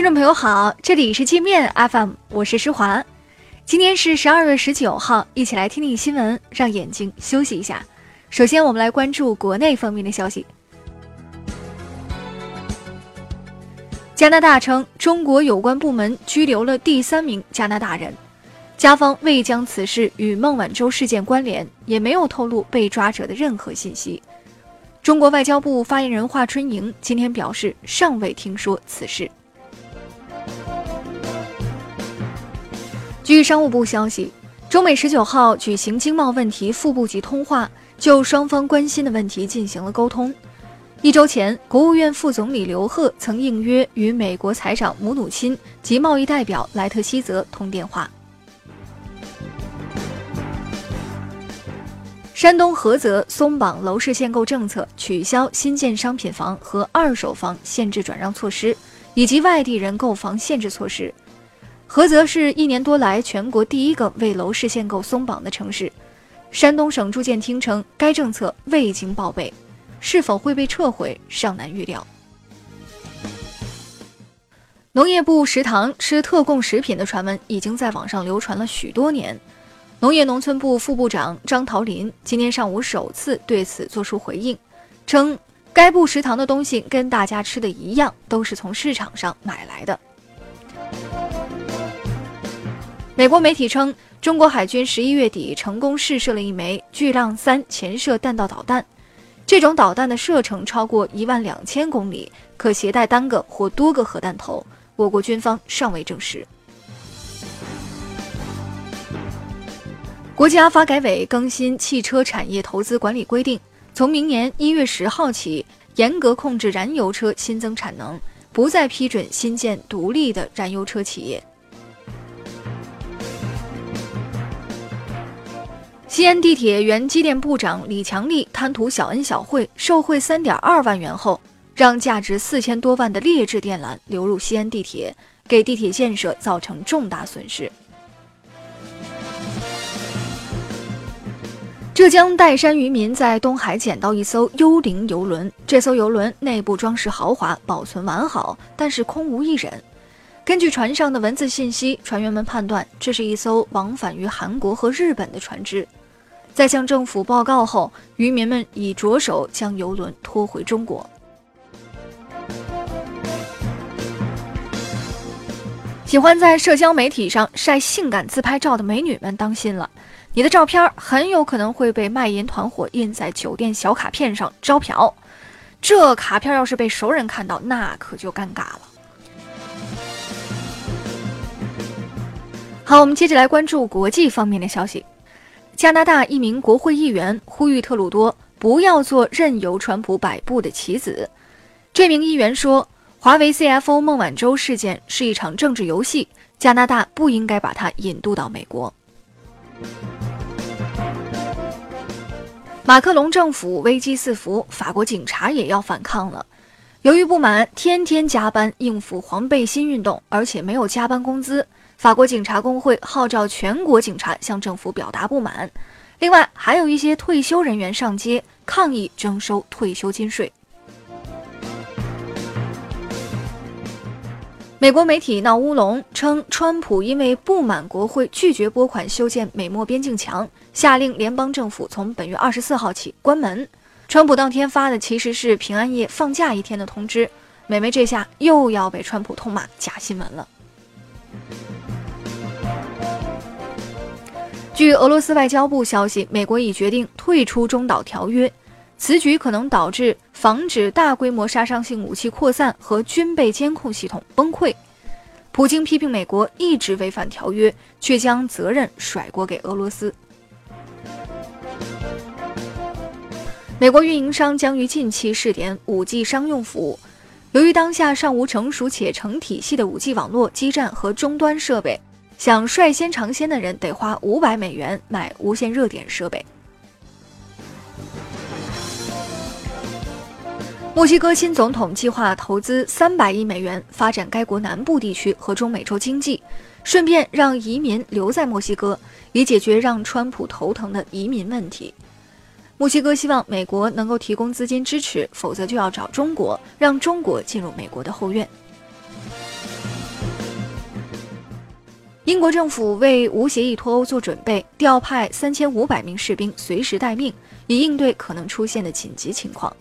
听众朋友好，这里是界面 FM，我是施华。今天是十二月十九号，一起来听听新闻，让眼睛休息一下。首先，我们来关注国内方面的消息。加拿大称，中国有关部门拘留了第三名加拿大人，加方未将此事与孟晚舟事件关联，也没有透露被抓者的任何信息。中国外交部发言人华春莹今天表示，尚未听说此事。据商务部消息，中美十九号举行经贸问题副部级通话，就双方关心的问题进行了沟通。一周前，国务院副总理刘鹤曾应约与美国财长姆努钦及贸易代表莱特希泽通电话。山东菏泽松绑楼市限购政策，取消新建商品房和二手房限制转让措施，以及外地人购房限制措施。菏泽是一年多来全国第一个为楼市限购松绑的城市。山东省住建厅称，该政策未经报备。是否会被撤回尚难预料。农业部食堂吃特供食品的传闻已经在网上流传了许多年。农业农村部副部长张桃林今天上午首次对此作出回应，称该部食堂的东西跟大家吃的一样，都是从市场上买来的。美国媒体称，中国海军十一月底成功试射了一枚巨浪三潜射弹道导弹。这种导弹的射程超过一万两千公里，可携带单个或多个核弹头。我国军方尚未证实。国家发改委更新汽车产业投资管理规定，从明年一月十号起，严格控制燃油车新增产能，不再批准新建独立的燃油车企业。西安地铁原机电部长李强利贪图小恩小惠，受贿三点二万元后，让价值四千多万的劣质电缆流入西安地铁，给地铁建设造成重大损失。浙江岱山渔民在东海捡到一艘幽灵游轮，这艘游轮内部装饰豪华，保存完好，但是空无一人。根据船上的文字信息，船员们判断这是一艘往返于韩国和日本的船只。在向政府报告后，渔民们已着手将游轮拖回中国。喜欢在社交媒体上晒性感自拍照的美女们，当心了！你的照片很有可能会被卖淫团伙印在酒店小卡片上招嫖，这卡片要是被熟人看到，那可就尴尬了。好，我们接着来关注国际方面的消息。加拿大一名国会议员呼吁特鲁多不要做任由川普摆布的棋子。这名议员说：“华为 CFO 孟晚舟事件是一场政治游戏，加拿大不应该把它引渡到美国。”马克龙政府危机四伏，法国警察也要反抗了。由于不满天天加班应付黄背心运动，而且没有加班工资。法国警察工会号召全国警察向政府表达不满，另外还有一些退休人员上街抗议征收退休金税。美国媒体闹乌龙，称川普因为不满国会拒绝拨款修建美墨边境墙，下令联邦政府从本月二十四号起关门。川普当天发的其实是平安夜放假一天的通知。美媒这下又要被川普痛骂假新闻了。据俄罗斯外交部消息，美国已决定退出中导条约，此举可能导致防止大规模杀伤性武器扩散和军备监控系统崩溃。普京批评美国一直违反条约，却将责任甩锅给俄罗斯。美国运营商将于近期试点 5G 商用服务，由于当下尚无成熟且成体系的 5G 网络基站和终端设备。想率先尝鲜的人得花五百美元买无线热点设备。墨西哥新总统计划投资三百亿美元发展该国南部地区和中美洲经济，顺便让移民留在墨西哥，以解决让川普头疼的移民问题。墨西哥希望美国能够提供资金支持，否则就要找中国，让中国进入美国的后院。英国政府为无协议脱欧做准备，调派三千五百名士兵随时待命，以应对可能出现的紧急情况。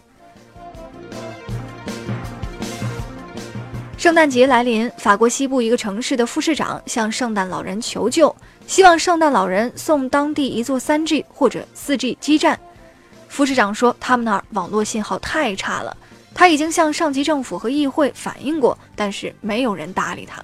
圣诞节来临，法国西部一个城市的副市长向圣诞老人求救，希望圣诞老人送当地一座 3G 或者 4G 基站。副市长说，他们那儿网络信号太差了，他已经向上级政府和议会反映过，但是没有人搭理他。